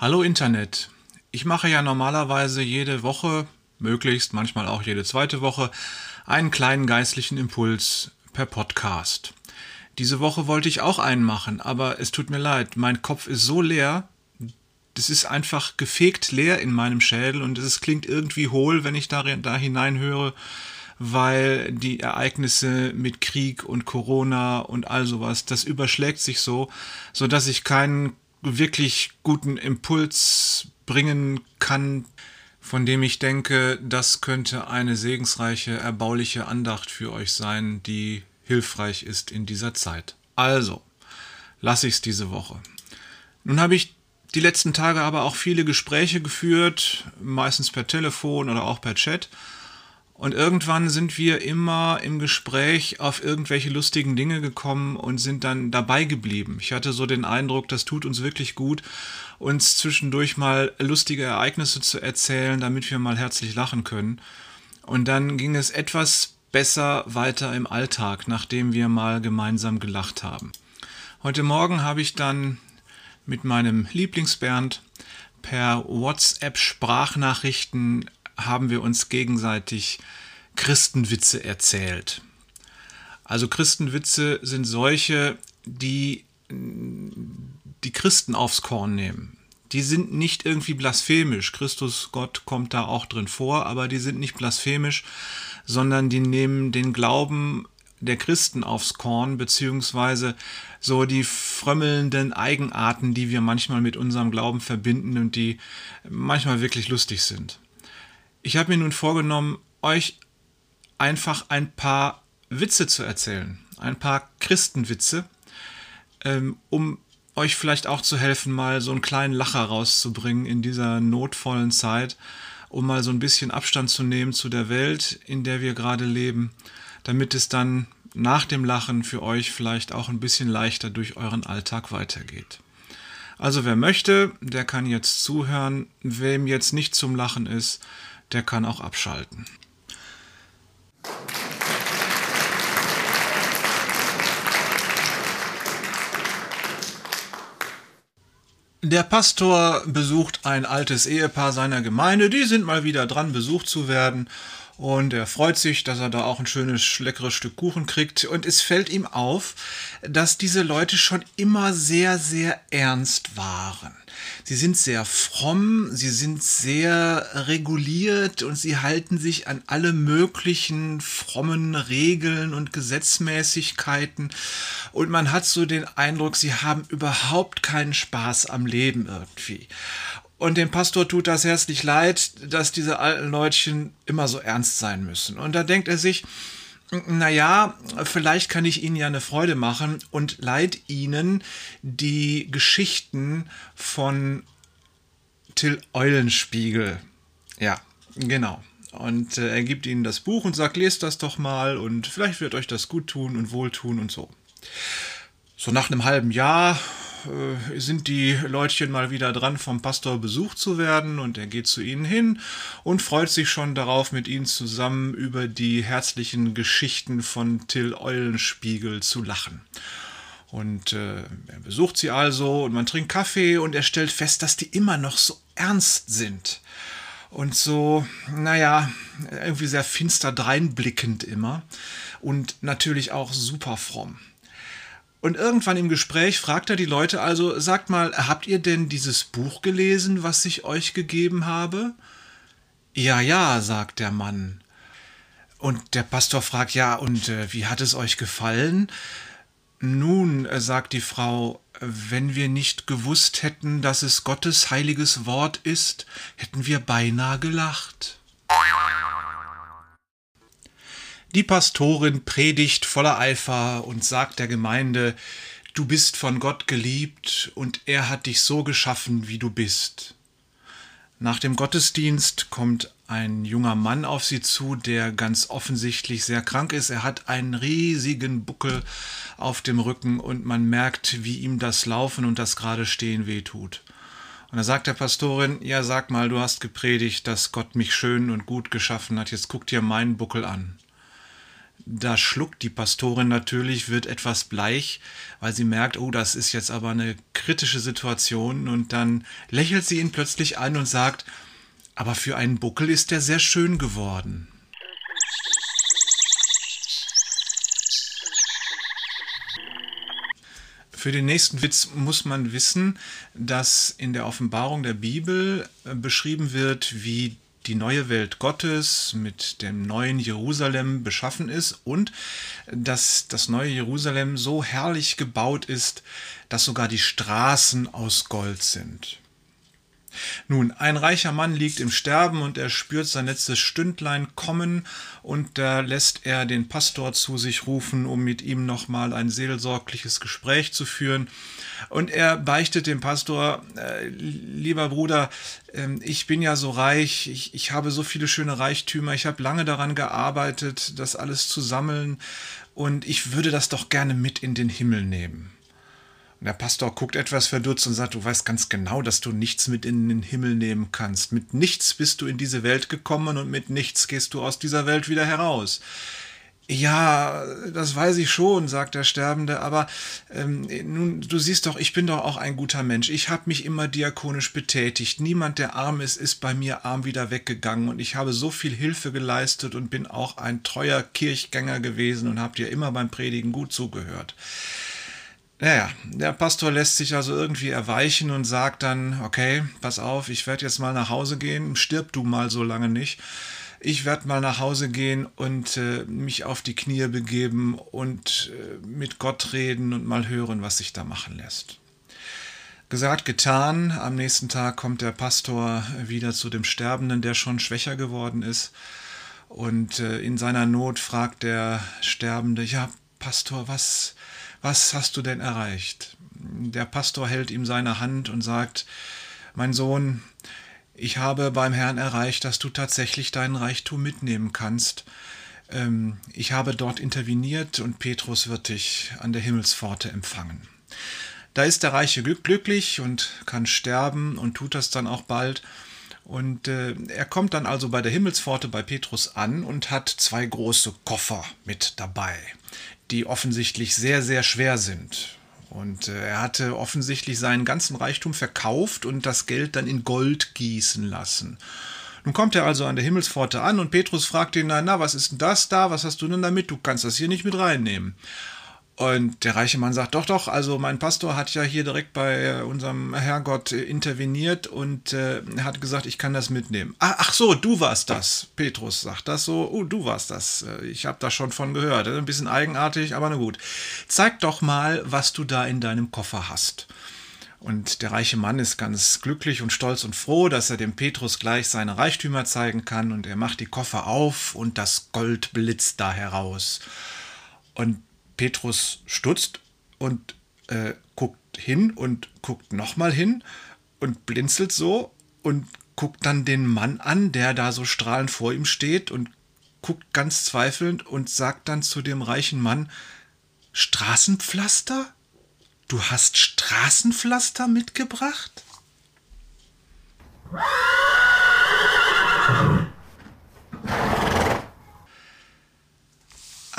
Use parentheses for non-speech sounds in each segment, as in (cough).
Hallo Internet. Ich mache ja normalerweise jede Woche, möglichst manchmal auch jede zweite Woche, einen kleinen geistlichen Impuls per Podcast. Diese Woche wollte ich auch einen machen, aber es tut mir leid, mein Kopf ist so leer, das ist einfach gefegt leer in meinem Schädel und es klingt irgendwie hohl, wenn ich da, da hineinhöre, weil die Ereignisse mit Krieg und Corona und all sowas, das überschlägt sich so, so dass ich keinen wirklich guten Impuls bringen kann, von dem ich denke, das könnte eine segensreiche, erbauliche Andacht für euch sein, die hilfreich ist in dieser Zeit. Also, lasse ich es diese Woche. Nun habe ich die letzten Tage aber auch viele Gespräche geführt, meistens per Telefon oder auch per Chat. Und irgendwann sind wir immer im Gespräch auf irgendwelche lustigen Dinge gekommen und sind dann dabei geblieben. Ich hatte so den Eindruck, das tut uns wirklich gut, uns zwischendurch mal lustige Ereignisse zu erzählen, damit wir mal herzlich lachen können. Und dann ging es etwas besser weiter im Alltag, nachdem wir mal gemeinsam gelacht haben. Heute Morgen habe ich dann mit meinem Lieblingsbernd per WhatsApp Sprachnachrichten haben wir uns gegenseitig Christenwitze erzählt. Also Christenwitze sind solche, die die Christen aufs Korn nehmen. Die sind nicht irgendwie blasphemisch. Christus, Gott kommt da auch drin vor, aber die sind nicht blasphemisch, sondern die nehmen den Glauben der Christen aufs Korn, beziehungsweise so die frömmelnden Eigenarten, die wir manchmal mit unserem Glauben verbinden und die manchmal wirklich lustig sind. Ich habe mir nun vorgenommen, euch einfach ein paar Witze zu erzählen, ein paar Christenwitze, ähm, um euch vielleicht auch zu helfen, mal so einen kleinen Lacher rauszubringen in dieser notvollen Zeit, um mal so ein bisschen Abstand zu nehmen zu der Welt, in der wir gerade leben, damit es dann nach dem Lachen für euch vielleicht auch ein bisschen leichter durch euren Alltag weitergeht. Also wer möchte, der kann jetzt zuhören. Wem jetzt nicht zum Lachen ist, der kann auch abschalten. Der Pastor besucht ein altes Ehepaar seiner Gemeinde. Die sind mal wieder dran, besucht zu werden. Und er freut sich, dass er da auch ein schönes, leckeres Stück Kuchen kriegt. Und es fällt ihm auf, dass diese Leute schon immer sehr, sehr ernst waren. Sie sind sehr fromm, sie sind sehr reguliert und sie halten sich an alle möglichen frommen Regeln und Gesetzmäßigkeiten. Und man hat so den Eindruck, sie haben überhaupt keinen Spaß am Leben irgendwie. Und dem Pastor tut das herzlich leid, dass diese alten Leutchen immer so ernst sein müssen. Und da denkt er sich, naja, vielleicht kann ich Ihnen ja eine Freude machen und leid Ihnen die Geschichten von Till Eulenspiegel. Ja, genau. Und äh, er gibt Ihnen das Buch und sagt, lest das doch mal und vielleicht wird euch das gut tun und wohltun und so. So nach einem halben Jahr sind die Leutchen mal wieder dran, vom Pastor besucht zu werden und er geht zu ihnen hin und freut sich schon darauf, mit ihnen zusammen über die herzlichen Geschichten von Till Eulenspiegel zu lachen. Und äh, er besucht sie also und man trinkt Kaffee und er stellt fest, dass die immer noch so ernst sind. Und so, naja, irgendwie sehr finster dreinblickend immer. Und natürlich auch super fromm. Und irgendwann im Gespräch fragt er die Leute also, sagt mal, habt ihr denn dieses Buch gelesen, was ich euch gegeben habe? Ja, ja, sagt der Mann. Und der Pastor fragt, ja, und äh, wie hat es euch gefallen? Nun, äh, sagt die Frau, wenn wir nicht gewusst hätten, dass es Gottes heiliges Wort ist, hätten wir beinahe gelacht. Die Pastorin predigt voller Eifer und sagt der Gemeinde, du bist von Gott geliebt und er hat dich so geschaffen, wie du bist. Nach dem Gottesdienst kommt ein junger Mann auf sie zu, der ganz offensichtlich sehr krank ist. Er hat einen riesigen Buckel auf dem Rücken und man merkt, wie ihm das Laufen und das gerade Stehen wehtut. Und da sagt der Pastorin, ja sag mal, du hast gepredigt, dass Gott mich schön und gut geschaffen hat, jetzt guck dir meinen Buckel an da schluckt die Pastorin natürlich, wird etwas bleich, weil sie merkt, oh, das ist jetzt aber eine kritische Situation und dann lächelt sie ihn plötzlich an und sagt, aber für einen Buckel ist er sehr schön geworden. Für den nächsten Witz muss man wissen, dass in der Offenbarung der Bibel äh, beschrieben wird, wie die neue Welt Gottes mit dem neuen Jerusalem beschaffen ist und dass das neue Jerusalem so herrlich gebaut ist, dass sogar die Straßen aus Gold sind. Nun, ein reicher Mann liegt im Sterben und er spürt sein letztes Stündlein kommen und da lässt er den Pastor zu sich rufen, um mit ihm nochmal ein seelsorgliches Gespräch zu führen. Und er beichtet dem Pastor, äh, lieber Bruder, äh, ich bin ja so reich, ich, ich habe so viele schöne Reichtümer, ich habe lange daran gearbeitet, das alles zu sammeln und ich würde das doch gerne mit in den Himmel nehmen. Und der Pastor guckt etwas verdutzt und sagt, du weißt ganz genau, dass du nichts mit in den Himmel nehmen kannst. Mit nichts bist du in diese Welt gekommen und mit nichts gehst du aus dieser Welt wieder heraus. Ja, das weiß ich schon, sagt der Sterbende, aber ähm, nun, du siehst doch, ich bin doch auch ein guter Mensch. Ich habe mich immer diakonisch betätigt. Niemand, der arm ist, ist bei mir arm wieder weggegangen und ich habe so viel Hilfe geleistet und bin auch ein treuer Kirchgänger gewesen und habe dir immer beim Predigen gut zugehört. Naja, der Pastor lässt sich also irgendwie erweichen und sagt dann, okay, pass auf, ich werde jetzt mal nach Hause gehen, stirb du mal so lange nicht. Ich werde mal nach Hause gehen und äh, mich auf die Knie begeben und äh, mit Gott reden und mal hören, was sich da machen lässt. Gesagt, getan. Am nächsten Tag kommt der Pastor wieder zu dem Sterbenden, der schon schwächer geworden ist. Und äh, in seiner Not fragt der Sterbende, ja, Pastor, was, was hast du denn erreicht? Der Pastor hält ihm seine Hand und sagt, mein Sohn, ich habe beim Herrn erreicht, dass du tatsächlich deinen Reichtum mitnehmen kannst. Ähm, ich habe dort interveniert und Petrus wird dich an der Himmelspforte empfangen. Da ist der Reiche glücklich und kann sterben und tut das dann auch bald. Und äh, er kommt dann also bei der Himmelspforte bei Petrus an und hat zwei große Koffer mit dabei die offensichtlich sehr, sehr schwer sind. Und äh, er hatte offensichtlich seinen ganzen Reichtum verkauft und das Geld dann in Gold gießen lassen. Nun kommt er also an der Himmelspforte an und Petrus fragt ihn, na, na, was ist denn das da? Was hast du denn damit? Du kannst das hier nicht mit reinnehmen. Und der reiche Mann sagt, doch, doch, also mein Pastor hat ja hier direkt bei unserem Herrgott interveniert und äh, hat gesagt, ich kann das mitnehmen. Ach, ach, so, du warst das. Petrus sagt das so, oh, du warst das. Äh, ich habe da schon von gehört. Ein bisschen eigenartig, aber na gut. Zeig doch mal, was du da in deinem Koffer hast. Und der reiche Mann ist ganz glücklich und stolz und froh, dass er dem Petrus gleich seine Reichtümer zeigen kann und er macht die Koffer auf und das Gold blitzt da heraus. Und Petrus stutzt und äh, guckt hin und guckt nochmal hin und blinzelt so und guckt dann den Mann an, der da so strahlend vor ihm steht und guckt ganz zweifelnd und sagt dann zu dem reichen Mann, Straßenpflaster? Du hast Straßenpflaster mitgebracht?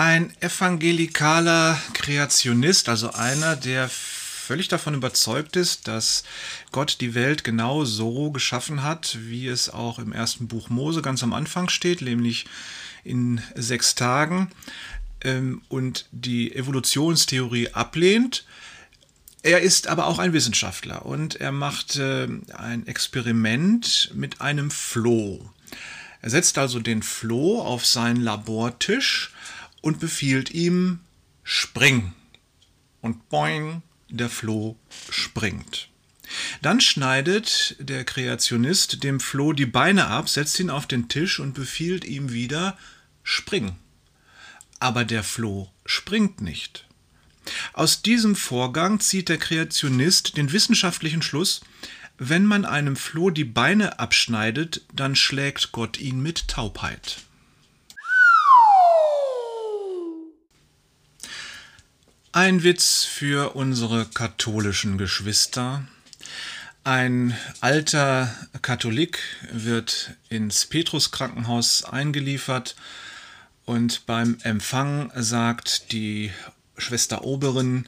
Ein evangelikaler Kreationist, also einer, der völlig davon überzeugt ist, dass Gott die Welt genau so geschaffen hat, wie es auch im ersten Buch Mose ganz am Anfang steht, nämlich in sechs Tagen ähm, und die Evolutionstheorie ablehnt. Er ist aber auch ein Wissenschaftler und er macht äh, ein Experiment mit einem Floh. Er setzt also den Floh auf seinen Labortisch und befiehlt ihm, spring. Und boing, der Floh springt. Dann schneidet der Kreationist dem Floh die Beine ab, setzt ihn auf den Tisch und befiehlt ihm wieder, spring. Aber der Floh springt nicht. Aus diesem Vorgang zieht der Kreationist den wissenschaftlichen Schluss, wenn man einem Floh die Beine abschneidet, dann schlägt Gott ihn mit Taubheit. Ein Witz für unsere katholischen Geschwister. Ein alter Katholik wird ins Petruskrankenhaus eingeliefert Und beim Empfang sagt die Schwester Oberin,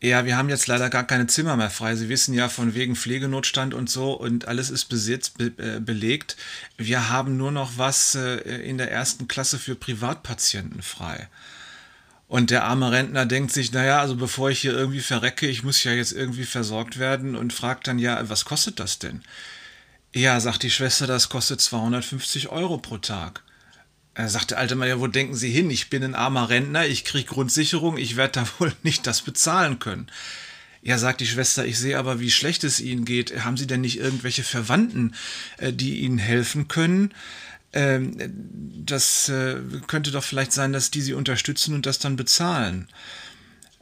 ja, wir haben jetzt leider gar keine Zimmer mehr frei. Sie wissen ja von wegen Pflegenotstand und so und alles ist besitzt, be, äh, belegt. Wir haben nur noch was äh, in der ersten Klasse für Privatpatienten frei. Und der arme Rentner denkt sich, naja, also bevor ich hier irgendwie verrecke, ich muss ja jetzt irgendwie versorgt werden und fragt dann, ja, was kostet das denn? Ja, sagt die Schwester, das kostet 250 Euro pro Tag. Er sagt der alte Mann, ja, wo denken Sie hin? Ich bin ein armer Rentner, ich kriege Grundsicherung, ich werde da (laughs) wohl nicht das bezahlen können. Ja, sagt die Schwester, ich sehe aber, wie schlecht es Ihnen geht. Haben Sie denn nicht irgendwelche Verwandten, äh, die Ihnen helfen können? Ähm, das äh, könnte doch vielleicht sein, dass die Sie unterstützen und das dann bezahlen.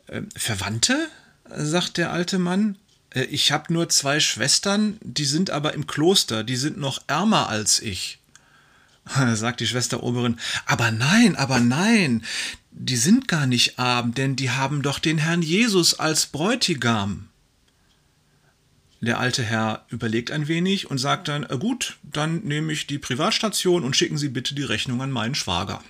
Ähm, Verwandte? sagt der alte Mann. Äh, ich habe nur zwei Schwestern, die sind aber im Kloster, die sind noch ärmer als ich. (laughs) sagt die Schwester Oberin, aber nein, aber nein, die sind gar nicht arm, denn die haben doch den Herrn Jesus als Bräutigam. Der alte Herr überlegt ein wenig und sagt dann, äh, gut, dann nehme ich die Privatstation und schicken Sie bitte die Rechnung an meinen Schwager.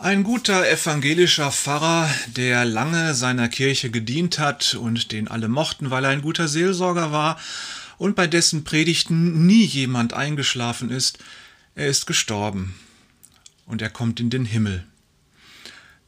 Ein guter evangelischer Pfarrer, der lange seiner Kirche gedient hat und den alle mochten, weil er ein guter Seelsorger war und bei dessen Predigten nie jemand eingeschlafen ist, er ist gestorben und er kommt in den Himmel.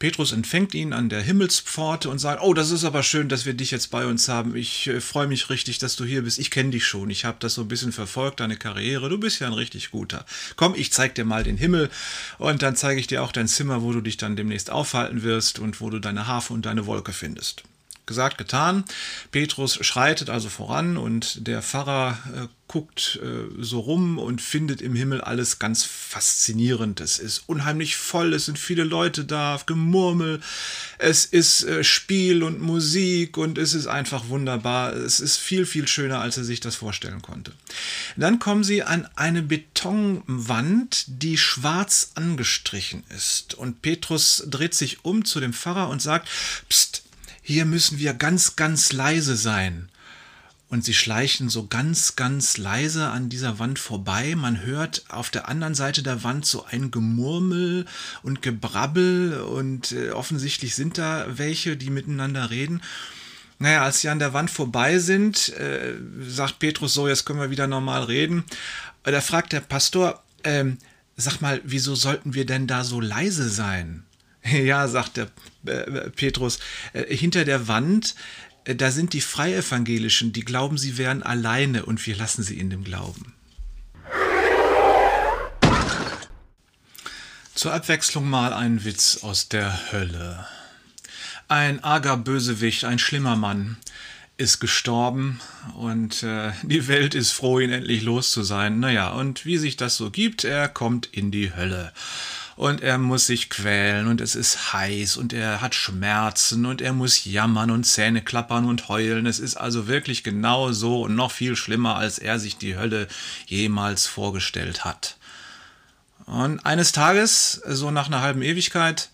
Petrus empfängt ihn an der Himmelspforte und sagt, oh, das ist aber schön, dass wir dich jetzt bei uns haben. Ich äh, freue mich richtig, dass du hier bist. Ich kenne dich schon. Ich habe das so ein bisschen verfolgt, deine Karriere. Du bist ja ein richtig guter. Komm, ich zeig dir mal den Himmel und dann zeige ich dir auch dein Zimmer, wo du dich dann demnächst aufhalten wirst und wo du deine Harfe und deine Wolke findest. Gesagt, getan. Petrus schreitet also voran und der Pfarrer äh, guckt äh, so rum und findet im Himmel alles ganz faszinierend. Es ist unheimlich voll, es sind viele Leute da, Gemurmel, es ist äh, Spiel und Musik und es ist einfach wunderbar. Es ist viel, viel schöner, als er sich das vorstellen konnte. Dann kommen sie an eine Betonwand, die schwarz angestrichen ist. Und Petrus dreht sich um zu dem Pfarrer und sagt, Psst, hier müssen wir ganz, ganz leise sein. Und sie schleichen so ganz, ganz leise an dieser Wand vorbei. Man hört auf der anderen Seite der Wand so ein Gemurmel und Gebrabbel und äh, offensichtlich sind da welche, die miteinander reden. Naja, als sie an der Wand vorbei sind, äh, sagt Petrus so, jetzt können wir wieder normal reden. Da fragt der Pastor, ähm, sag mal, wieso sollten wir denn da so leise sein? (laughs) Ja, sagt der äh, Petrus, äh, hinter der Wand, äh, da sind die Freievangelischen, die glauben, sie wären alleine und wir lassen sie in dem Glauben. Zur Abwechslung mal ein Witz aus der Hölle. Ein arger Bösewicht, ein schlimmer Mann, ist gestorben und äh, die Welt ist froh, ihn endlich los zu sein. Naja, und wie sich das so gibt, er kommt in die Hölle und er muss sich quälen und es ist heiß und er hat Schmerzen und er muss jammern und Zähne klappern und heulen. Es ist also wirklich genau so und noch viel schlimmer, als er sich die Hölle jemals vorgestellt hat. Und eines Tages, so nach einer halben Ewigkeit,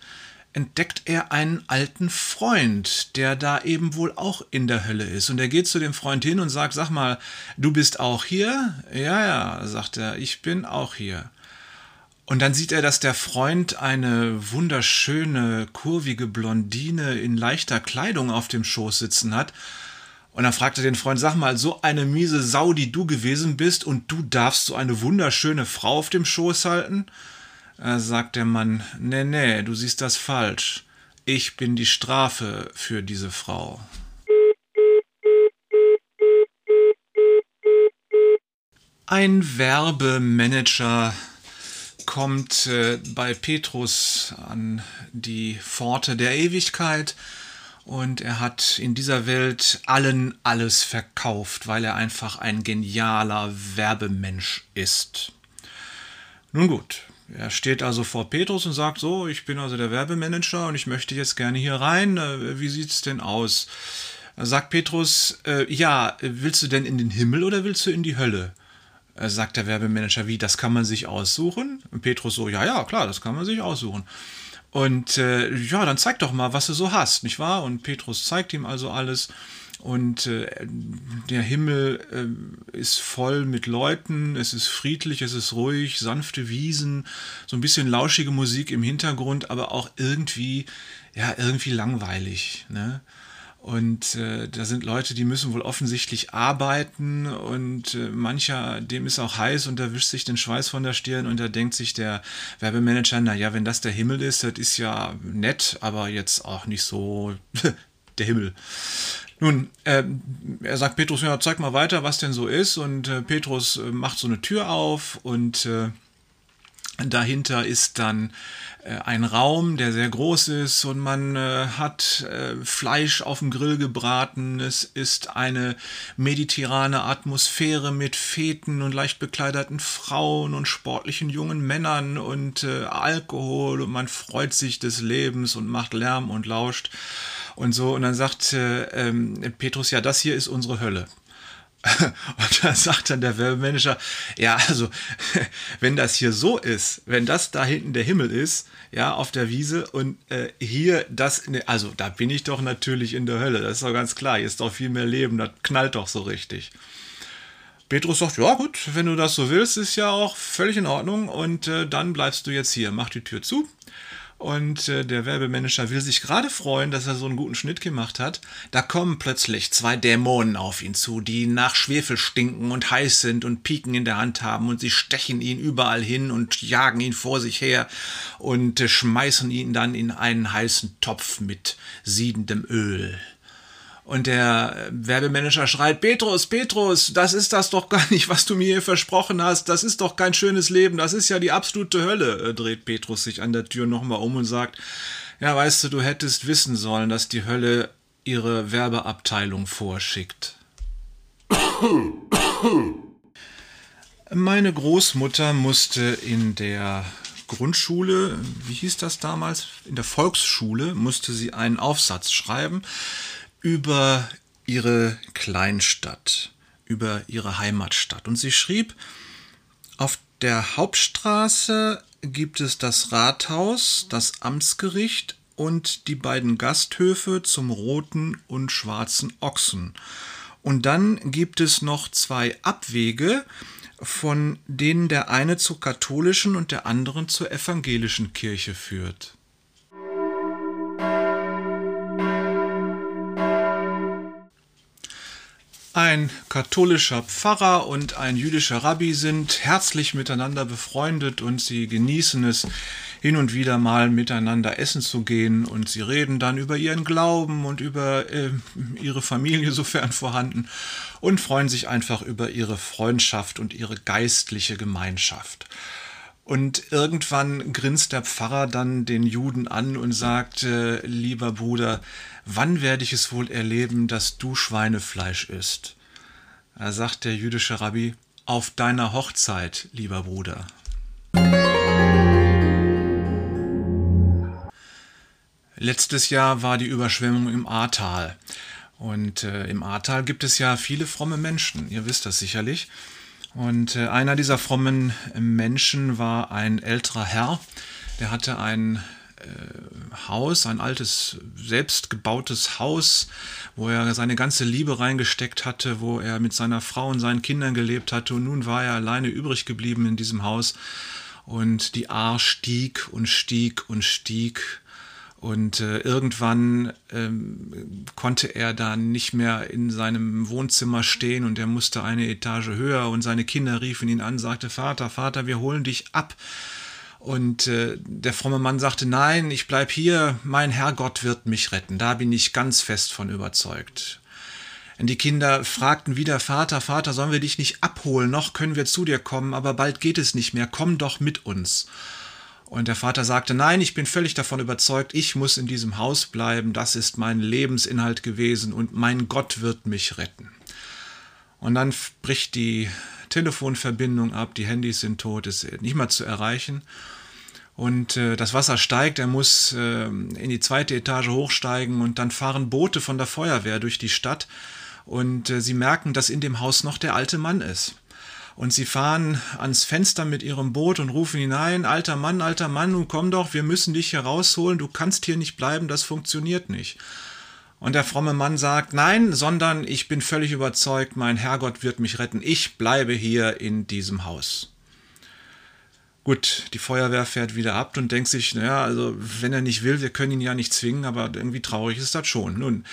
entdeckt er einen alten Freund, der da eben wohl auch in der Hölle ist. Und er geht zu dem Freund hin und sagt, sag mal, du bist auch hier? Ja, ja, sagt er, ich bin auch hier. Und dann sieht er, dass der Freund eine wunderschöne, kurvige Blondine in leichter Kleidung auf dem Schoß sitzen hat. Und dann fragt er den Freund, sag mal, so eine miese Sau, die du gewesen bist, und du darfst so eine wunderschöne Frau auf dem Schoß halten? Da sagt der Mann, nee, nee, du siehst das falsch. Ich bin die Strafe für diese Frau. Ein Werbemanager kommt äh, bei Petrus an die Pforte der Ewigkeit und er hat in dieser Welt allen alles verkauft, weil er einfach ein genialer Werbemensch ist. Nun gut, er steht also vor Petrus und sagt so, ich bin also der Werbemanager und ich möchte jetzt gerne hier rein. Äh, wie sieht's denn aus? Sagt Petrus, äh, ja, willst du denn in den Himmel oder willst du in die Hölle? Äh, sagt der Werbemanager, wie, das kann man sich aussuchen? Und Petrus so, ja, ja, klar, das kann man sich aussuchen. Und äh, ja, dann zeig doch mal, was du so hast, nicht wahr? Und Petrus zeigt ihm also alles. und äh, der Himmel äh, ist voll mit Leuten, es ist friedlich, es ist ruhig, sanfte Wiesen, so ein bisschen lauschige Musik im Hintergrund, aber auch irgendwie, ja, irgendwie langweilig. Ne? Und äh, da sind Leute, die müssen wohl offensichtlich arbeiten und äh, mancher, dem ist auch heiß und da wischt sich den Schweiß von der Stirn und da denkt sich der Werbemanager, naja, wenn das der Himmel ist, das ist ja nett, aber jetzt auch nicht so (laughs) der Himmel. Nun, äh, er sagt Petrus, ja, zeig mal weiter, was denn so ist. Und äh, Petrus äh, macht so eine Tür auf und äh, dahinter ist dann äh, ein Raum, der sehr groß ist und man äh, hat Fleisch auf dem Grill gebraten. Es ist eine mediterrane Atmosphäre mit Feten und leicht bekleideten Frauen und sportlichen jungen Männern und Alkohol und man freut sich des Lebens und macht Lärm und lauscht und so. Und dann sagt ähm, Petrus, ja, das hier ist unsere Hölle. (laughs) Und dann sagt dann der Werbemanager, ja, also, (laughs) wenn das hier so ist, wenn das da hinten der Himmel ist, ja, auf der Wiese und äh, hier das, ne, also da bin ich doch natürlich in der Hölle, das ist doch ganz klar, hier ist doch viel mehr Leben, das knallt doch so richtig. Petrus sagt, ja gut, wenn du das so willst, ist ja auch völlig in Ordnung und äh, dann bleibst du jetzt hier, mach die Tür zu und äh, der Werbemanager will sich gerade freuen, dass er so einen guten Schnitt gemacht hat. Da kommen plötzlich zwei Dämonen auf ihn zu, die nach Schwefel stinken und heiß sind und Piken in der Hand haben und sie stechen ihn überall hin und jagen ihn vor sich her und äh, schmeißen ihn dann in einen heißen Topf mit siedendem Öl. Und der Werbemanager schreit, Petrus, Petrus, das ist das doch gar nicht, was du mir hier versprochen hast. Das ist doch kein schönes Leben. Das ist ja die absolute Hölle. Äh, dreht Petrus sich an der Tür nochmal um und sagt, ja, weißt du, du hättest wissen sollen, dass die Hölle ihre Werbeabteilung vorschickt. Meine Großmutter musste in der Grundschule, wie hieß das damals? In der Volksschule musste sie einen Aufsatz schreiben über ihre Kleinstadt, über ihre Heimatstadt. Und sie schrieb, auf der Hauptstraße gibt es das Rathaus, das Amtsgericht und die beiden Gasthöfe zum roten und schwarzen Ochsen. Und dann gibt es noch zwei Abwege, von denen der eine zur katholischen und der anderen zur evangelischen Kirche führt. Ein katholischer Pfarrer und ein jüdischer Rabbi sind herzlich miteinander befreundet und sie genießen es, hin und wieder mal miteinander essen zu gehen und sie reden dann über ihren Glauben und über äh, ihre Familie, (laughs) sofern vorhanden, und freuen sich einfach über ihre Freundschaft und ihre geistliche Gemeinschaft. Und irgendwann grinst der Pfarrer dann den Juden an und sagt, äh, lieber Bruder, wann werde ich es wohl erleben, dass du Schweinefleisch isst? Da sagt der jüdische Rabbi, auf deiner Hochzeit, lieber Bruder. Letztes Jahr war die Überschwemmung im Ahrtal. Und äh, im Ahrtal gibt es ja viele fromme Menschen, ihr wisst das sicherlich. Und äh, einer dieser frommen Menschen war ein älterer Herr, der hatte ein äh, Haus, ein altes, selbstgebautes Haus, wo er seine ganze Liebe reingesteckt hatte, wo er mit seiner Frau und seinen Kindern gelebt hatte. Und nun war er alleine übrig geblieben in diesem Haus. Und die Ahr stieg und stieg und stieg. Und äh, irgendwann ähm, konnte er dann nicht mehr in seinem Wohnzimmer stehen und er musste eine Etage höher und seine Kinder riefen ihn an, sagte, Vater, Vater, wir holen dich ab. Und äh, der fromme Mann sagte, nein, ich bleib hier, mein Herrgott wird mich retten, da bin ich ganz fest von überzeugt. Und die Kinder fragten wieder, Vater, Vater, sollen wir dich nicht abholen, noch können wir zu dir kommen, aber bald geht es nicht mehr, komm doch mit uns. Und der Vater sagte, nein, ich bin völlig davon überzeugt, ich muss in diesem Haus bleiben, das ist mein Lebensinhalt gewesen und mein Gott wird mich retten. Und dann bricht die Telefonverbindung ab, die Handys sind tot, ist nicht mal zu erreichen. Und äh, das Wasser steigt, er muss äh, in die zweite Etage hochsteigen und dann fahren Boote von der Feuerwehr durch die Stadt und äh, sie merken, dass in dem Haus noch der alte Mann ist. Und sie fahren ans Fenster mit ihrem Boot und rufen hinein, alter Mann, alter Mann, nun komm doch, wir müssen dich hier rausholen, du kannst hier nicht bleiben, das funktioniert nicht. Und der fromme Mann sagt, nein, sondern ich bin völlig überzeugt, mein Herrgott wird mich retten, ich bleibe hier in diesem Haus. Gut, die Feuerwehr fährt wieder ab und denkt sich, naja, also wenn er nicht will, wir können ihn ja nicht zwingen, aber irgendwie traurig ist das schon. Nun,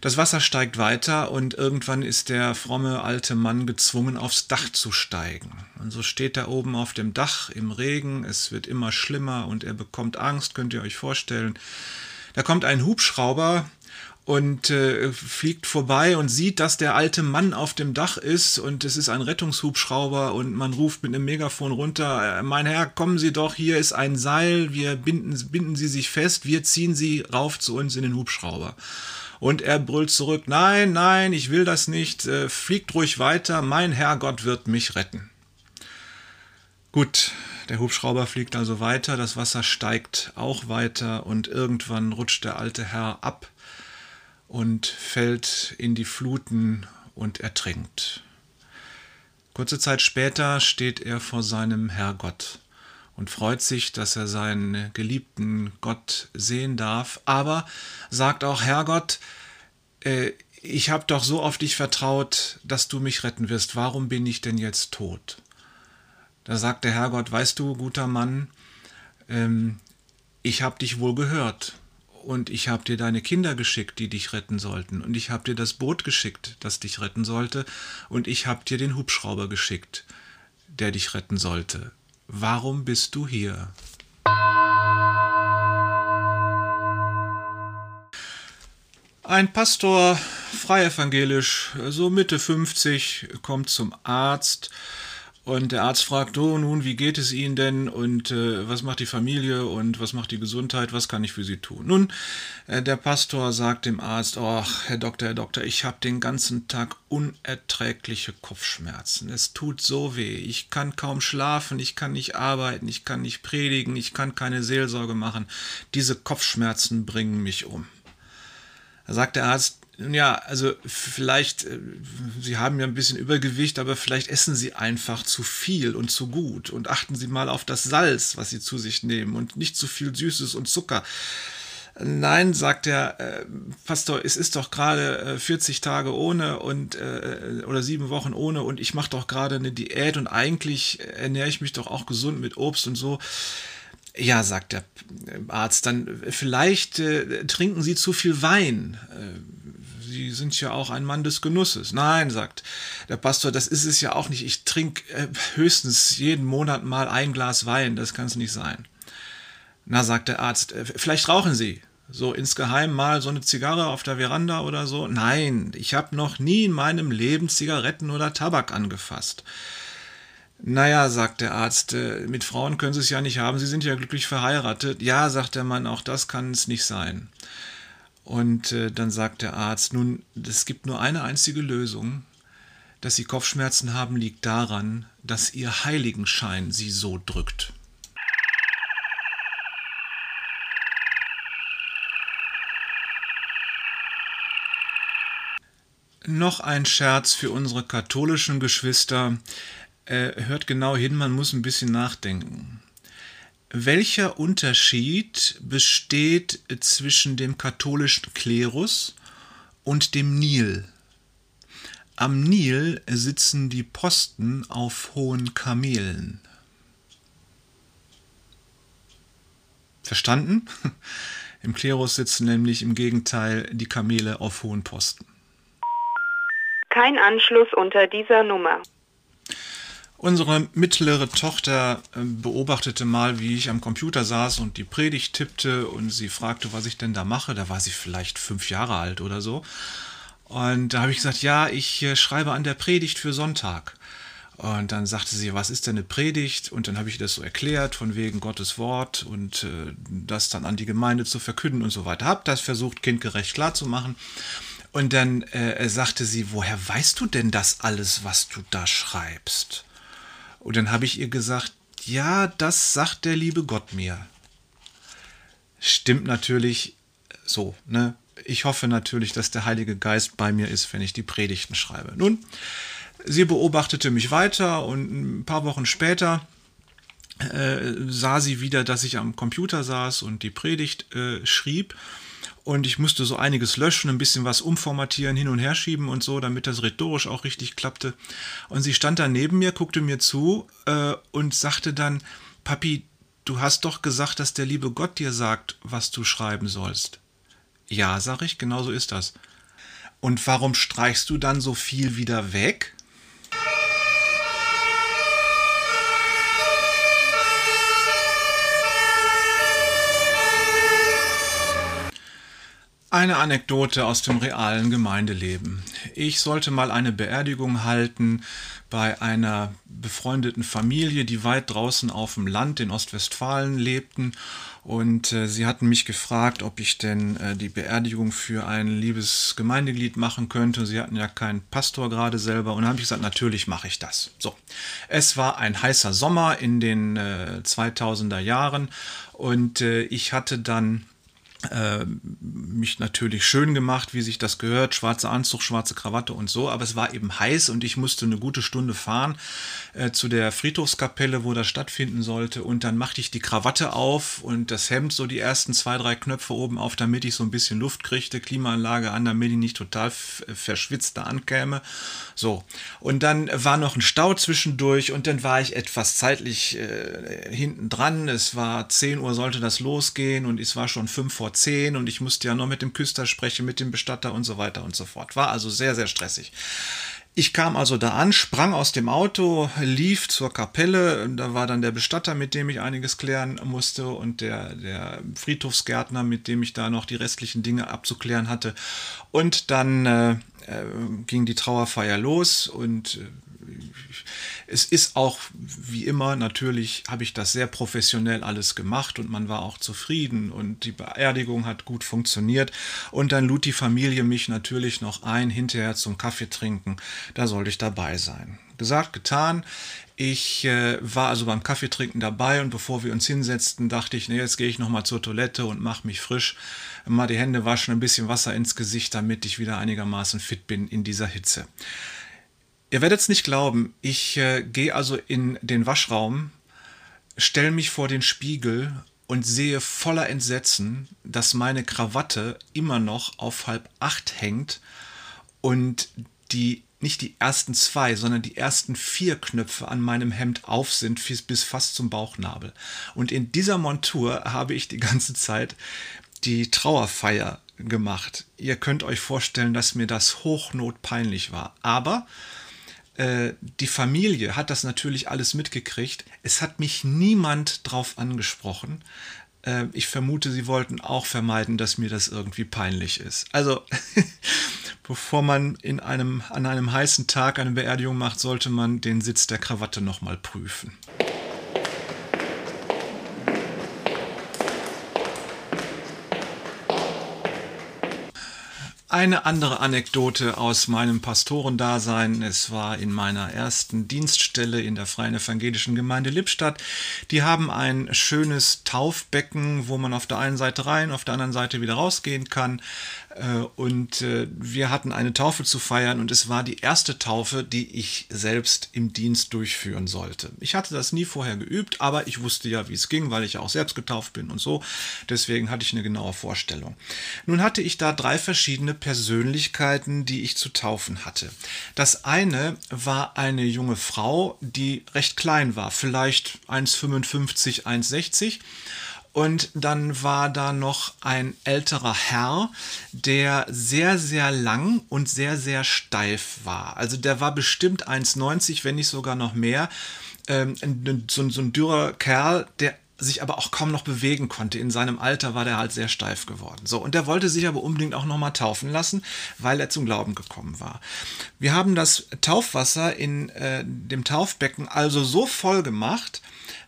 das Wasser steigt weiter und irgendwann ist der fromme alte Mann gezwungen, aufs Dach zu steigen. Und so steht er oben auf dem Dach im Regen, es wird immer schlimmer und er bekommt Angst, könnt ihr euch vorstellen. Da kommt ein Hubschrauber und äh, fliegt vorbei und sieht, dass der alte Mann auf dem Dach ist und es ist ein Rettungshubschrauber und man ruft mit einem Megafon runter, äh, mein Herr, kommen Sie doch, hier ist ein Seil, wir binden, binden Sie sich fest, wir ziehen Sie rauf zu uns in den Hubschrauber. Und er brüllt zurück, nein, nein, ich will das nicht, äh, fliegt ruhig weiter, mein Herrgott wird mich retten. Gut, der Hubschrauber fliegt also weiter, das Wasser steigt auch weiter und irgendwann rutscht der alte Herr ab und fällt in die Fluten und ertrinkt. Kurze Zeit später steht er vor seinem Herrgott und freut sich, dass er seinen geliebten Gott sehen darf, aber sagt auch, Herrgott, äh, ich habe doch so auf dich vertraut, dass du mich retten wirst, warum bin ich denn jetzt tot? Da sagt der Herrgott, weißt du, guter Mann, ähm, ich habe dich wohl gehört und ich habe dir deine Kinder geschickt, die dich retten sollten, und ich habe dir das Boot geschickt, das dich retten sollte, und ich habe dir den Hubschrauber geschickt, der dich retten sollte. Warum bist du hier? Ein Pastor, frei evangelisch, so Mitte 50, kommt zum Arzt und der Arzt fragt, oh, nun, wie geht es Ihnen denn und äh, was macht die Familie und was macht die Gesundheit, was kann ich für Sie tun? Nun, äh, der Pastor sagt dem Arzt, oh, Herr Doktor, Herr Doktor, ich habe den ganzen Tag unerträgliche Kopfschmerzen. Es tut so weh, ich kann kaum schlafen, ich kann nicht arbeiten, ich kann nicht predigen, ich kann keine Seelsorge machen. Diese Kopfschmerzen bringen mich um. Da sagt der Arzt, ja, also vielleicht, äh, Sie haben ja ein bisschen Übergewicht, aber vielleicht essen Sie einfach zu viel und zu gut und achten Sie mal auf das Salz, was Sie zu sich nehmen und nicht zu viel Süßes und Zucker. Nein, sagt der äh, Pastor, es ist doch gerade äh, 40 Tage ohne und äh, oder sieben Wochen ohne und ich mache doch gerade eine Diät und eigentlich ernähre ich mich doch auch gesund mit Obst und so. Ja, sagt der Arzt, dann vielleicht äh, trinken Sie zu viel Wein. Äh, Sie sind ja auch ein Mann des Genusses. Nein, sagt der Pastor, das ist es ja auch nicht. Ich trinke äh, höchstens jeden Monat mal ein Glas Wein, das kann es nicht sein. Na, sagt der Arzt, äh, vielleicht rauchen Sie. So insgeheim mal so eine Zigarre auf der Veranda oder so? Nein, ich habe noch nie in meinem Leben Zigaretten oder Tabak angefasst. Naja, sagt der Arzt, äh, mit Frauen können Sie es ja nicht haben, Sie sind ja glücklich verheiratet. Ja, sagt der Mann, auch das kann es nicht sein. Und äh, dann sagt der Arzt, nun, es gibt nur eine einzige Lösung. Dass Sie Kopfschmerzen haben, liegt daran, dass Ihr Heiligenschein Sie so drückt. Noch ein Scherz für unsere katholischen Geschwister. Äh, hört genau hin, man muss ein bisschen nachdenken. Welcher Unterschied besteht zwischen dem katholischen Klerus und dem Nil? Am Nil sitzen die Posten auf hohen Kamelen. Verstanden? (laughs) Im Klerus sitzen nämlich im Gegenteil die Kamele auf hohen Posten. Kein Anschluss unter dieser Nummer. Unsere mittlere Tochter ähm, beobachtete mal, wie ich am Computer saß und die Predigt tippte und sie fragte, was ich denn da mache. Da war sie vielleicht fünf Jahre alt oder so. Und da habe ich gesagt, ja, ich äh, schreibe an der Predigt für Sonntag. Und dann sagte sie, was ist denn eine Predigt? Und dann habe ich das so erklärt, von wegen Gottes Wort und äh, das dann an die Gemeinde zu verkünden und so weiter. Hab das versucht, kindgerecht klarzumachen. Und dann äh, sagte sie, woher weißt du denn das alles, was du da schreibst? Und dann habe ich ihr gesagt, ja, das sagt der liebe Gott mir. Stimmt natürlich so, ne? Ich hoffe natürlich, dass der Heilige Geist bei mir ist, wenn ich die Predigten schreibe. Nun, sie beobachtete mich weiter und ein paar Wochen später äh, sah sie wieder, dass ich am Computer saß und die Predigt äh, schrieb. Und ich musste so einiges löschen, ein bisschen was umformatieren, hin und her schieben und so, damit das rhetorisch auch richtig klappte. Und sie stand da neben mir, guckte mir zu äh, und sagte dann, Papi, du hast doch gesagt, dass der liebe Gott dir sagt, was du schreiben sollst. Ja, sag ich, genau so ist das. Und warum streichst du dann so viel wieder weg? Eine Anekdote aus dem realen Gemeindeleben. Ich sollte mal eine Beerdigung halten bei einer befreundeten Familie, die weit draußen auf dem Land in Ostwestfalen lebten. Und äh, sie hatten mich gefragt, ob ich denn äh, die Beerdigung für ein liebes Gemeindeglied machen könnte. Sie hatten ja keinen Pastor gerade selber. Und dann habe ich gesagt, natürlich mache ich das. So, es war ein heißer Sommer in den äh, 2000er Jahren und äh, ich hatte dann äh, mich natürlich schön gemacht, wie sich das gehört, schwarzer Anzug, schwarze Krawatte und so, aber es war eben heiß und ich musste eine gute Stunde fahren äh, zu der Friedhofskapelle, wo das stattfinden sollte. Und dann machte ich die Krawatte auf und das Hemd so die ersten zwei, drei Knöpfe oben auf, damit ich so ein bisschen Luft kriegte, Klimaanlage an, damit ich nicht total verschwitzt da ankäme. So, und dann war noch ein Stau zwischendurch und dann war ich etwas zeitlich äh, hinten dran, es war 10 Uhr sollte das losgehen und es war schon 5 vor 10 und ich musste ja noch mit dem Küster sprechen, mit dem Bestatter und so weiter und so fort. War also sehr, sehr stressig. Ich kam also da an, sprang aus dem Auto, lief zur Kapelle. Da war dann der Bestatter, mit dem ich einiges klären musste, und der, der Friedhofsgärtner, mit dem ich da noch die restlichen Dinge abzuklären hatte. Und dann äh, äh ging die Trauerfeier los und äh, es ist auch, wie immer, natürlich habe ich das sehr professionell alles gemacht und man war auch zufrieden und die Beerdigung hat gut funktioniert. Und dann lud die Familie mich natürlich noch ein, hinterher zum Kaffee trinken. Da sollte ich dabei sein. Gesagt, getan. Ich äh, war also beim Kaffeetrinken dabei und bevor wir uns hinsetzten, dachte ich, nee, jetzt gehe ich nochmal zur Toilette und mache mich frisch, mal die Hände waschen, ein bisschen Wasser ins Gesicht, damit ich wieder einigermaßen fit bin in dieser Hitze. Ihr werdet es nicht glauben, ich äh, gehe also in den Waschraum, stelle mich vor den Spiegel und sehe voller Entsetzen, dass meine Krawatte immer noch auf halb acht hängt und die nicht die ersten zwei, sondern die ersten vier Knöpfe an meinem Hemd auf sind bis fast zum Bauchnabel. Und in dieser Montur habe ich die ganze Zeit die Trauerfeier gemacht. Ihr könnt euch vorstellen, dass mir das hochnotpeinlich war. Aber äh, die Familie hat das natürlich alles mitgekriegt. Es hat mich niemand drauf angesprochen. Äh, ich vermute, sie wollten auch vermeiden, dass mir das irgendwie peinlich ist. Also, (laughs) bevor man in einem, an einem heißen Tag eine Beerdigung macht, sollte man den Sitz der Krawatte nochmal prüfen. Eine andere Anekdote aus meinem Pastorendasein. Es war in meiner ersten Dienststelle in der Freien Evangelischen Gemeinde Lippstadt. Die haben ein schönes Taufbecken, wo man auf der einen Seite rein, auf der anderen Seite wieder rausgehen kann. Äh, und äh, wir hatten eine Taufe zu feiern und es war die erste Taufe, die ich selbst im Dienst durchführen sollte. Ich hatte das nie vorher geübt, aber ich wusste ja, wie es ging, weil ich ja auch selbst getauft bin und so. Deswegen hatte ich eine genaue Vorstellung. Nun hatte ich da drei verschiedene Persönlichkeiten, die ich zu taufen hatte. Das eine war eine junge Frau, die recht klein war, vielleicht 1,55, 1,60 und dann war da noch ein älterer Herr, der sehr, sehr lang und sehr, sehr steif war. Also der war bestimmt 1,90, wenn nicht sogar noch mehr. Ähm, so, so ein dürrer Kerl, der sich aber auch kaum noch bewegen konnte. In seinem Alter war der halt sehr steif geworden. So, und der wollte sich aber unbedingt auch nochmal taufen lassen, weil er zum Glauben gekommen war. Wir haben das Taufwasser in äh, dem Taufbecken also so voll gemacht,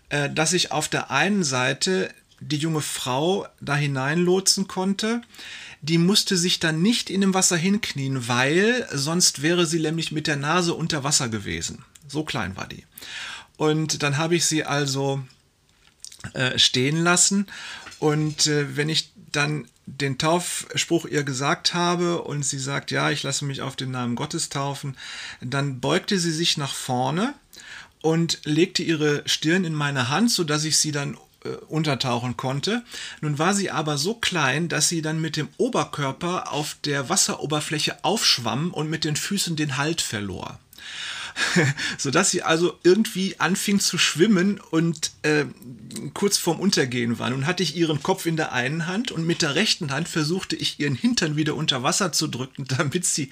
äh, dass ich auf der einen Seite die junge Frau da hineinlotsen konnte, die musste sich dann nicht in dem Wasser hinknien, weil sonst wäre sie nämlich mit der Nase unter Wasser gewesen. So klein war die. Und dann habe ich sie also äh, stehen lassen und äh, wenn ich dann den Taufspruch ihr gesagt habe und sie sagt, ja, ich lasse mich auf den Namen Gottes taufen, dann beugte sie sich nach vorne und legte ihre Stirn in meine Hand, sodass ich sie dann äh, untertauchen konnte. Nun war sie aber so klein, dass sie dann mit dem Oberkörper auf der Wasseroberfläche aufschwamm und mit den Füßen den Halt verlor. (laughs) sodass sie also irgendwie anfing zu schwimmen und äh, kurz vorm Untergehen war. Nun hatte ich ihren Kopf in der einen Hand und mit der rechten Hand versuchte ich ihren Hintern wieder unter Wasser zu drücken, (laughs) damit sie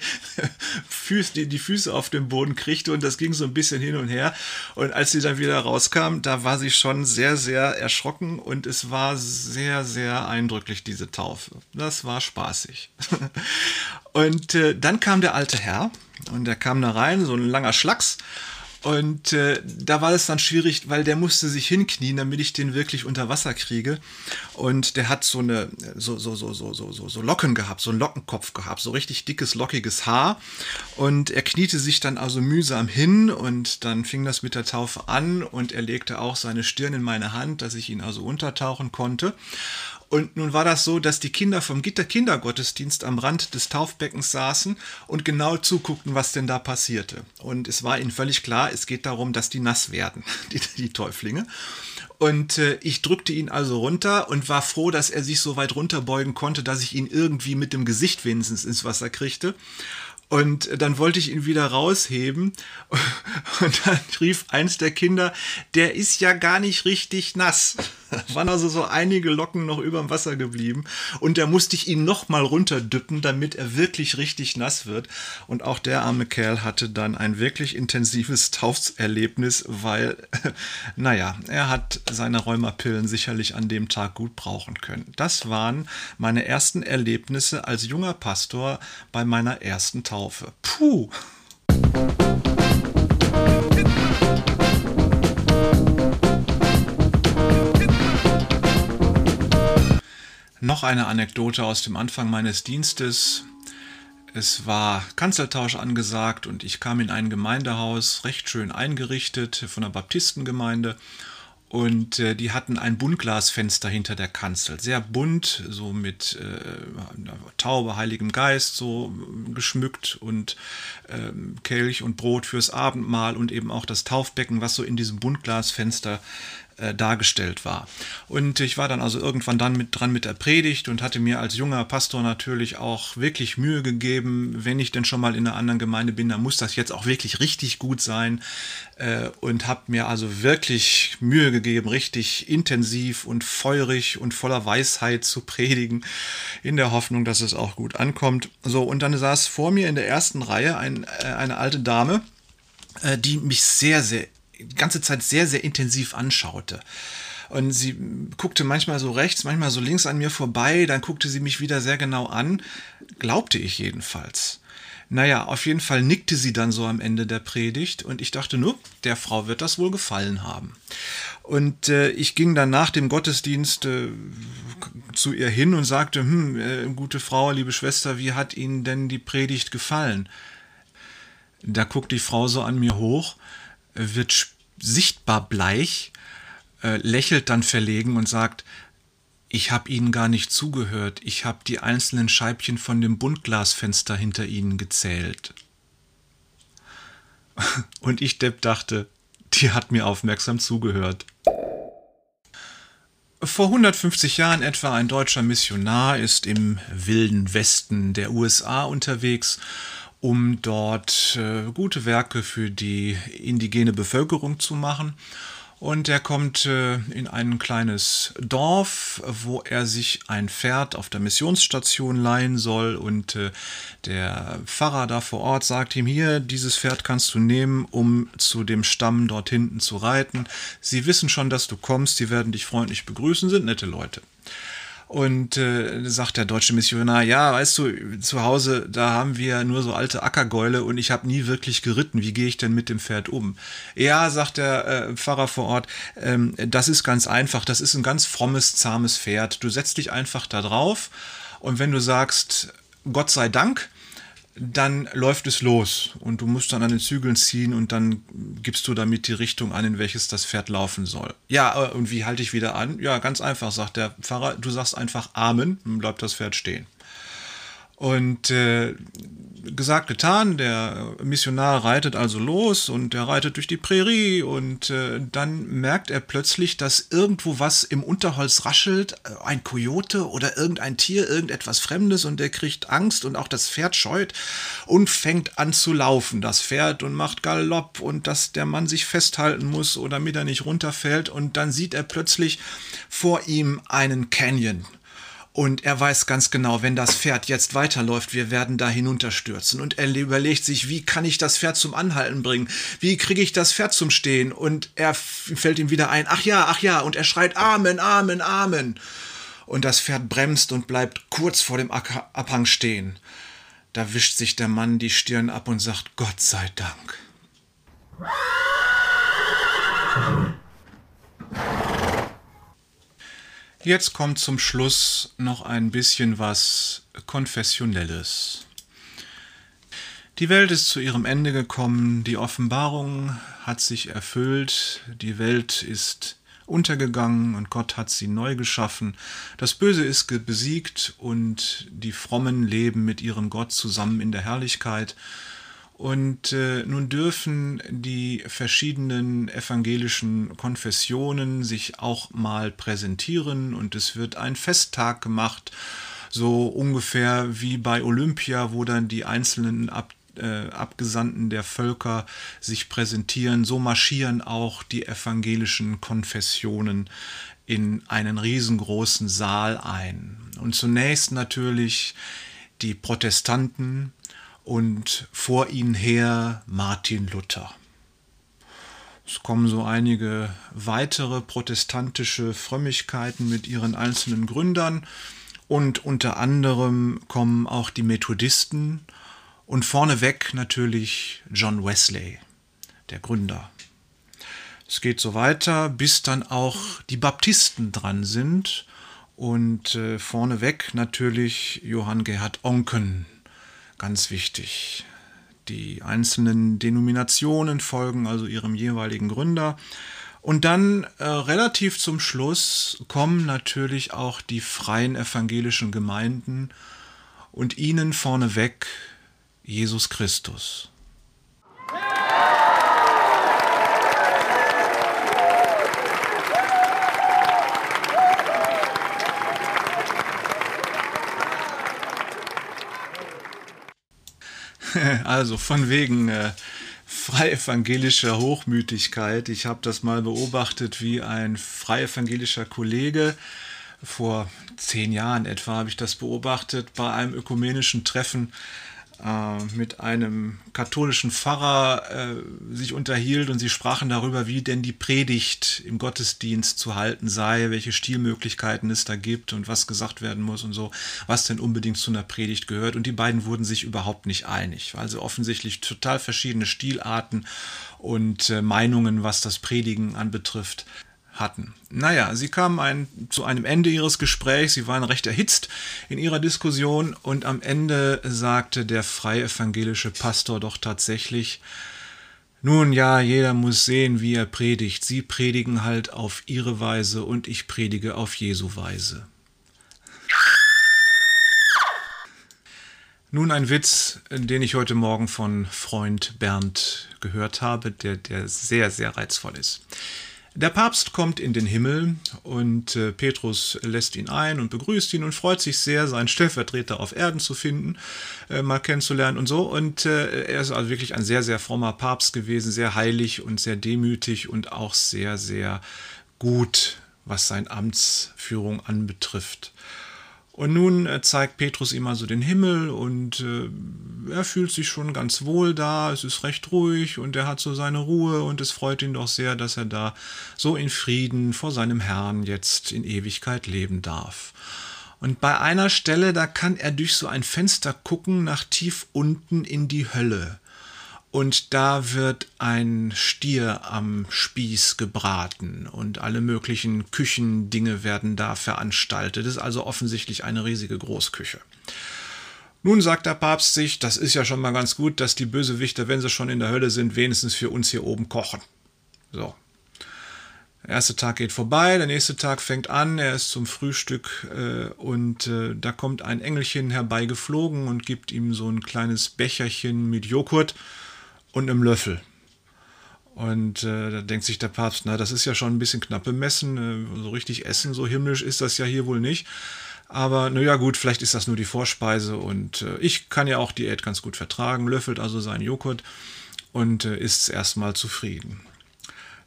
Füß, die, die Füße auf den Boden kriegte und das ging so ein bisschen hin und her. Und als sie dann wieder rauskam, da war sie schon sehr, sehr erschrocken und es war sehr, sehr eindrücklich, diese Taufe. Das war spaßig. (laughs) Und äh, dann kam der alte Herr und der kam da rein, so ein langer Schlacks. Und äh, da war es dann schwierig, weil der musste sich hinknien, damit ich den wirklich unter Wasser kriege. Und der hat so eine so so so so so so Locken gehabt, so einen Lockenkopf gehabt, so richtig dickes lockiges Haar. Und er kniete sich dann also mühsam hin und dann fing das mit der Taufe an und er legte auch seine Stirn in meine Hand, dass ich ihn also untertauchen konnte. Und nun war das so, dass die Kinder vom Kindergottesdienst am Rand des Taufbeckens saßen und genau zuguckten, was denn da passierte. Und es war ihnen völlig klar, es geht darum, dass die nass werden, (laughs) die, die Täuflinge. Und äh, ich drückte ihn also runter und war froh, dass er sich so weit runterbeugen konnte, dass ich ihn irgendwie mit dem Gesicht wenigstens ins Wasser kriegte. Und dann wollte ich ihn wieder rausheben. (laughs) Und dann rief eins der Kinder, der ist ja gar nicht richtig nass. (laughs) Waren also so einige Locken noch über dem Wasser geblieben. Und da musste ich ihn nochmal runterdüppen, damit er wirklich richtig nass wird. Und auch der arme Kerl hatte dann ein wirklich intensives Taufserlebnis, weil, (laughs) naja, er hat seine Rheumapillen sicherlich an dem Tag gut brauchen können. Das waren meine ersten Erlebnisse als junger Pastor bei meiner ersten Taufe. Puh! Noch eine Anekdote aus dem Anfang meines Dienstes. Es war Kanzeltausch angesagt und ich kam in ein Gemeindehaus, recht schön eingerichtet von der Baptistengemeinde. Und äh, die hatten ein Buntglasfenster hinter der Kanzel. Sehr bunt, so mit äh, Taube, Heiligem Geist, so geschmückt und äh, Kelch und Brot fürs Abendmahl und eben auch das Taufbecken, was so in diesem Buntglasfenster äh, dargestellt war. Und ich war dann also irgendwann dann mit dran mit der Predigt und hatte mir als junger Pastor natürlich auch wirklich Mühe gegeben, wenn ich denn schon mal in einer anderen Gemeinde bin, dann muss das jetzt auch wirklich richtig gut sein äh, und habe mir also wirklich Mühe gegeben, richtig intensiv und feurig und voller Weisheit zu predigen, in der Hoffnung, dass es auch gut ankommt. So, und dann saß vor mir in der ersten Reihe ein, äh, eine alte Dame, die mich sehr, sehr die ganze Zeit sehr, sehr intensiv anschaute. Und sie guckte manchmal so rechts, manchmal so links an mir vorbei, dann guckte sie mich wieder sehr genau an, glaubte ich jedenfalls. Naja, auf jeden Fall nickte sie dann so am Ende der Predigt und ich dachte nur, der Frau wird das wohl gefallen haben. Und äh, ich ging dann nach dem Gottesdienst äh, zu ihr hin und sagte, hm, äh, gute Frau, liebe Schwester, wie hat Ihnen denn die Predigt gefallen? Da guckt die Frau so an mir hoch wird sichtbar bleich, äh, lächelt dann verlegen und sagt, ich habe Ihnen gar nicht zugehört, ich habe die einzelnen Scheibchen von dem Buntglasfenster hinter Ihnen gezählt. (laughs) Und ich Depp dachte, die hat mir aufmerksam zugehört. Vor 150 Jahren etwa ein deutscher Missionar ist im wilden Westen der USA unterwegs um dort äh, gute Werke für die indigene Bevölkerung zu machen. Und er kommt äh, in ein kleines Dorf, wo er sich ein Pferd auf der Missionsstation leihen soll. Und äh, der Pfarrer da vor Ort sagt ihm hier, dieses Pferd kannst du nehmen, um zu dem Stamm dort hinten zu reiten. Sie wissen schon, dass du kommst, sie werden dich freundlich begrüßen, sind nette Leute. Und äh, sagt der deutsche Missionar, ja, weißt du, zu Hause, da haben wir nur so alte Ackergäule und ich habe nie wirklich geritten. Wie gehe ich denn mit dem Pferd um? Ja, sagt der äh, Pfarrer vor Ort, ähm, das ist ganz einfach. Das ist ein ganz frommes, zahmes Pferd. Du setzt dich einfach da drauf und wenn du sagst, Gott sei Dank, dann läuft es los und du musst dann an den Zügeln ziehen und dann gibst du damit die Richtung an, in welches das Pferd laufen soll. Ja, äh, und wie halte ich wieder an? Ja, ganz einfach, sagt der Pfarrer, du sagst einfach Amen, dann bleibt das Pferd stehen. Und äh, gesagt, getan, der Missionar reitet also los und er reitet durch die Prärie und äh, dann merkt er plötzlich, dass irgendwo was im Unterholz raschelt, äh, ein Kojote oder irgendein Tier, irgendetwas Fremdes und er kriegt Angst und auch das Pferd scheut und fängt an zu laufen, das Pferd und macht Galopp und dass der Mann sich festhalten muss oder damit er nicht runterfällt und dann sieht er plötzlich vor ihm einen Canyon und er weiß ganz genau, wenn das Pferd jetzt weiterläuft, wir werden da hinunterstürzen. Und er überlegt sich, wie kann ich das Pferd zum Anhalten bringen? Wie kriege ich das Pferd zum Stehen? Und er fällt ihm wieder ein, ach ja, ach ja. Und er schreit, Amen, Amen, Amen. Und das Pferd bremst und bleibt kurz vor dem Abhang stehen. Da wischt sich der Mann die Stirn ab und sagt, Gott sei Dank. Jetzt kommt zum Schluss noch ein bisschen was Konfessionelles. Die Welt ist zu ihrem Ende gekommen, die Offenbarung hat sich erfüllt, die Welt ist untergegangen und Gott hat sie neu geschaffen. Das Böse ist besiegt und die Frommen leben mit ihrem Gott zusammen in der Herrlichkeit. Und äh, nun dürfen die verschiedenen evangelischen Konfessionen sich auch mal präsentieren und es wird ein Festtag gemacht, so ungefähr wie bei Olympia, wo dann die einzelnen Ab äh, Abgesandten der Völker sich präsentieren. So marschieren auch die evangelischen Konfessionen in einen riesengroßen Saal ein. Und zunächst natürlich die Protestanten, und vor ihnen her Martin Luther. Es kommen so einige weitere protestantische Frömmigkeiten mit ihren einzelnen Gründern und unter anderem kommen auch die Methodisten und vorneweg natürlich John Wesley, der Gründer. Es geht so weiter, bis dann auch die Baptisten dran sind und äh, vorneweg natürlich Johann Gerhard Onken, ganz wichtig. Die einzelnen Denominationen folgen also ihrem jeweiligen Gründer. Und dann äh, relativ zum Schluss kommen natürlich auch die freien evangelischen Gemeinden und ihnen vorneweg Jesus Christus. (laughs) also von wegen äh, freievangelischer Hochmütigkeit. Ich habe das mal beobachtet, wie ein freievangelischer Kollege vor zehn Jahren etwa habe ich das beobachtet bei einem ökumenischen Treffen mit einem katholischen Pfarrer äh, sich unterhielt und sie sprachen darüber, wie denn die Predigt im Gottesdienst zu halten sei, welche Stilmöglichkeiten es da gibt und was gesagt werden muss und so, was denn unbedingt zu einer Predigt gehört. Und die beiden wurden sich überhaupt nicht einig. Also offensichtlich total verschiedene Stilarten und äh, Meinungen, was das Predigen anbetrifft hatten. Naja, sie kamen ein, zu einem Ende ihres Gesprächs, sie waren recht erhitzt in ihrer Diskussion und am Ende sagte der freie evangelische Pastor doch tatsächlich, nun ja, jeder muss sehen, wie er predigt. Sie predigen halt auf ihre Weise und ich predige auf Jesu Weise. Nun ein Witz, den ich heute Morgen von Freund Bernd gehört habe, der, der sehr, sehr reizvoll ist. Der Papst kommt in den Himmel und äh, Petrus lässt ihn ein und begrüßt ihn und freut sich sehr, seinen Stellvertreter auf Erden zu finden, äh, mal kennenzulernen und so. Und äh, er ist also wirklich ein sehr, sehr frommer Papst gewesen, sehr heilig und sehr demütig und auch sehr, sehr gut, was seine Amtsführung anbetrifft. Und nun äh, zeigt Petrus ihm also den Himmel und äh, er fühlt sich schon ganz wohl da, es ist recht ruhig und er hat so seine Ruhe und es freut ihn doch sehr, dass er da so in Frieden vor seinem Herrn jetzt in Ewigkeit leben darf. Und bei einer Stelle, da kann er durch so ein Fenster gucken nach tief unten in die Hölle und da wird ein Stier am Spieß gebraten und alle möglichen Küchendinge werden da veranstaltet. Es ist also offensichtlich eine riesige Großküche. Nun sagt der Papst sich, das ist ja schon mal ganz gut, dass die Bösewichter, wenn sie schon in der Hölle sind, wenigstens für uns hier oben kochen. So. Der erste Tag geht vorbei, der nächste Tag fängt an, er ist zum Frühstück äh, und äh, da kommt ein Engelchen herbeigeflogen und gibt ihm so ein kleines Becherchen mit Joghurt und einem Löffel. Und äh, da denkt sich der Papst, na, das ist ja schon ein bisschen knapp bemessen, äh, so richtig essen, so himmlisch ist das ja hier wohl nicht. Aber naja gut, vielleicht ist das nur die Vorspeise und äh, ich kann ja auch Diät ganz gut vertragen, löffelt also seinen Joghurt und äh, ist erstmal zufrieden.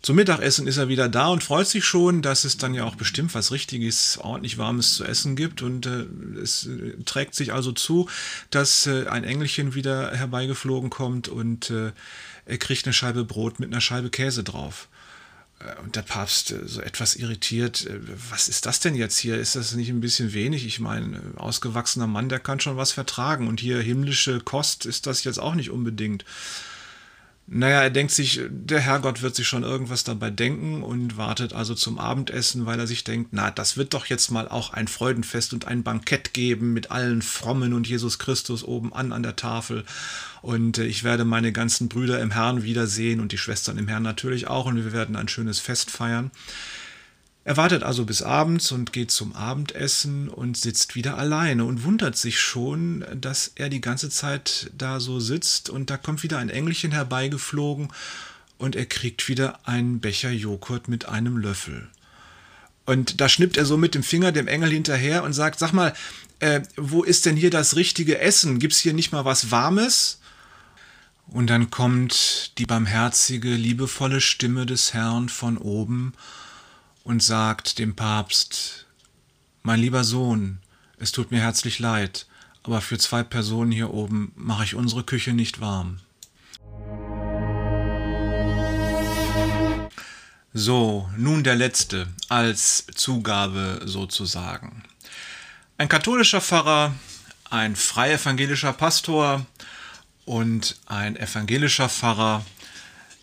Zum Mittagessen ist er wieder da und freut sich schon, dass es dann ja auch bestimmt was Richtiges, ordentlich Warmes zu essen gibt. Und äh, es äh, trägt sich also zu, dass äh, ein Engelchen wieder herbeigeflogen kommt und äh, er kriegt eine Scheibe Brot mit einer Scheibe Käse drauf. Äh, und der Papst so etwas irritiert, was ist das denn jetzt hier? Ist das nicht ein bisschen wenig? Ich meine, ausgewachsener Mann, der kann schon was vertragen. Und hier himmlische Kost ist das jetzt auch nicht unbedingt. Naja, er denkt sich, der Herrgott wird sich schon irgendwas dabei denken und wartet also zum Abendessen, weil er sich denkt, na, das wird doch jetzt mal auch ein Freudenfest und ein Bankett geben mit allen Frommen und Jesus Christus oben an an der Tafel. Und äh, ich werde meine ganzen Brüder im Herrn wiedersehen und die Schwestern im Herrn natürlich auch und wir werden ein schönes Fest feiern. Er wartet also bis abends und geht zum Abendessen und sitzt wieder alleine und wundert sich schon, dass er die ganze Zeit da so sitzt und da kommt wieder ein Engelchen herbeigeflogen und er kriegt wieder einen Becher Joghurt mit einem Löffel. Und da schnippt er so mit dem Finger dem Engel hinterher und sagt, sag mal, äh, wo ist denn hier das richtige Essen? Gibt's hier nicht mal was Warmes? Und dann kommt die barmherzige, liebevolle Stimme des Herrn von oben und sagt dem Papst, mein lieber Sohn, es tut mir herzlich leid, aber für zwei Personen hier oben mache ich unsere Küche nicht warm. So, nun der letzte, als Zugabe sozusagen. Ein katholischer Pfarrer, ein freievangelischer Pastor und ein evangelischer Pfarrer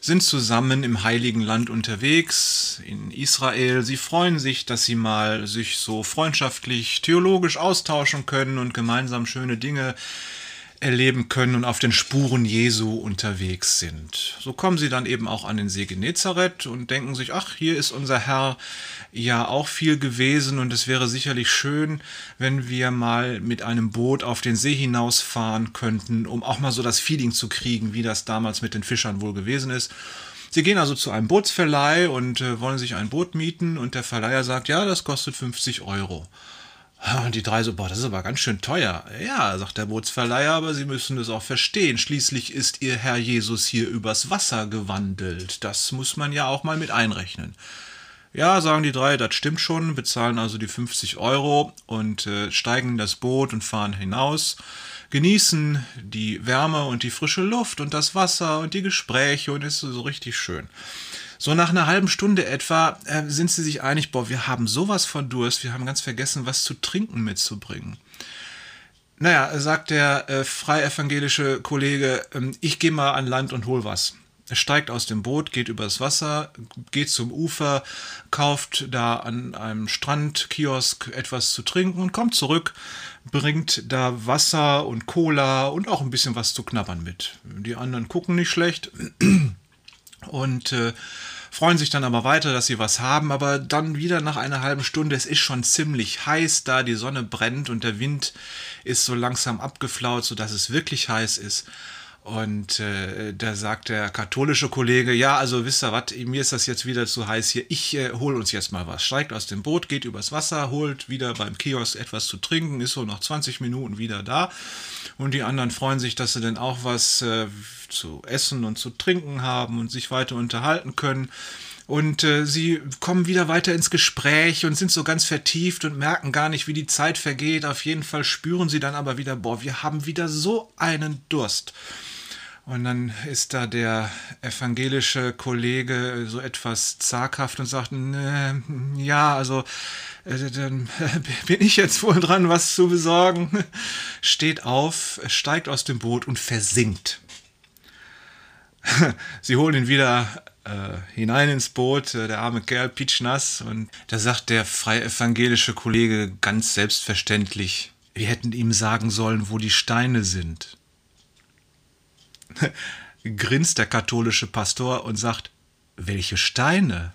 sind zusammen im heiligen Land unterwegs, in Israel. Sie freuen sich, dass sie mal sich so freundschaftlich, theologisch austauschen können und gemeinsam schöne Dinge erleben können und auf den Spuren Jesu unterwegs sind. So kommen sie dann eben auch an den See Genezareth und denken sich, ach, hier ist unser Herr ja auch viel gewesen und es wäre sicherlich schön, wenn wir mal mit einem Boot auf den See hinausfahren könnten, um auch mal so das Feeling zu kriegen, wie das damals mit den Fischern wohl gewesen ist. Sie gehen also zu einem Bootsverleih und äh, wollen sich ein Boot mieten und der Verleiher sagt, ja, das kostet 50 Euro. Und die drei so, boah, das ist aber ganz schön teuer. Ja, sagt der Bootsverleiher, aber Sie müssen es auch verstehen. Schließlich ist Ihr Herr Jesus hier übers Wasser gewandelt. Das muss man ja auch mal mit einrechnen. Ja, sagen die drei, das stimmt schon, bezahlen also die 50 Euro und äh, steigen in das Boot und fahren hinaus, genießen die Wärme und die frische Luft und das Wasser und die Gespräche und ist so richtig schön. So nach einer halben Stunde etwa äh, sind sie sich einig, boah, wir haben sowas von Durst, wir haben ganz vergessen, was zu trinken mitzubringen. Naja, sagt der äh, freievangelische Kollege, ähm, ich gehe mal an Land und hol was. Er steigt aus dem Boot, geht übers Wasser, geht zum Ufer, kauft da an einem Strandkiosk etwas zu trinken und kommt zurück, bringt da Wasser und Cola und auch ein bisschen was zu knabbern mit. Die anderen gucken nicht schlecht und äh, freuen sich dann aber weiter, dass sie was haben, aber dann wieder nach einer halben Stunde, es ist schon ziemlich heiß da, die Sonne brennt und der Wind ist so langsam abgeflaut, sodass es wirklich heiß ist. Und äh, da sagt der katholische Kollege, ja, also wisst ihr was, mir ist das jetzt wieder zu heiß hier, ich äh, hol uns jetzt mal was. Steigt aus dem Boot, geht übers Wasser, holt wieder beim Kiosk etwas zu trinken, ist so nach 20 Minuten wieder da. Und die anderen freuen sich, dass sie denn auch was äh, zu essen und zu trinken haben und sich weiter unterhalten können. Und äh, sie kommen wieder weiter ins Gespräch und sind so ganz vertieft und merken gar nicht, wie die Zeit vergeht. Auf jeden Fall spüren sie dann aber wieder, boah, wir haben wieder so einen Durst. Und dann ist da der evangelische Kollege so etwas zaghaft und sagt, ja, also äh, dann (laughs) bin ich jetzt wohl dran, was zu besorgen. Steht auf, steigt aus dem Boot und versinkt. (laughs) Sie holen ihn wieder äh, hinein ins Boot, äh, der arme Kerl pitschnass. Und da sagt der freie evangelische Kollege ganz selbstverständlich, wir hätten ihm sagen sollen, wo die Steine sind. (laughs) grinst der katholische Pastor und sagt, welche Steine?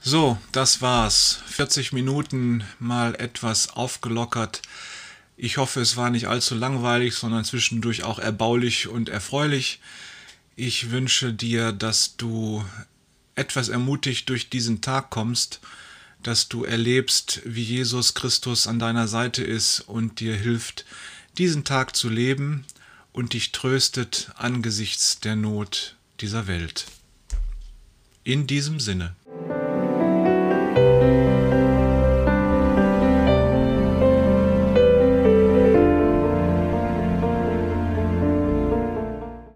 So, das war's. 40 Minuten mal etwas aufgelockert. Ich hoffe, es war nicht allzu langweilig, sondern zwischendurch auch erbaulich und erfreulich. Ich wünsche dir, dass du etwas ermutigt durch diesen Tag kommst dass du erlebst, wie Jesus Christus an deiner Seite ist und dir hilft, diesen Tag zu leben und dich tröstet angesichts der Not dieser Welt. In diesem Sinne.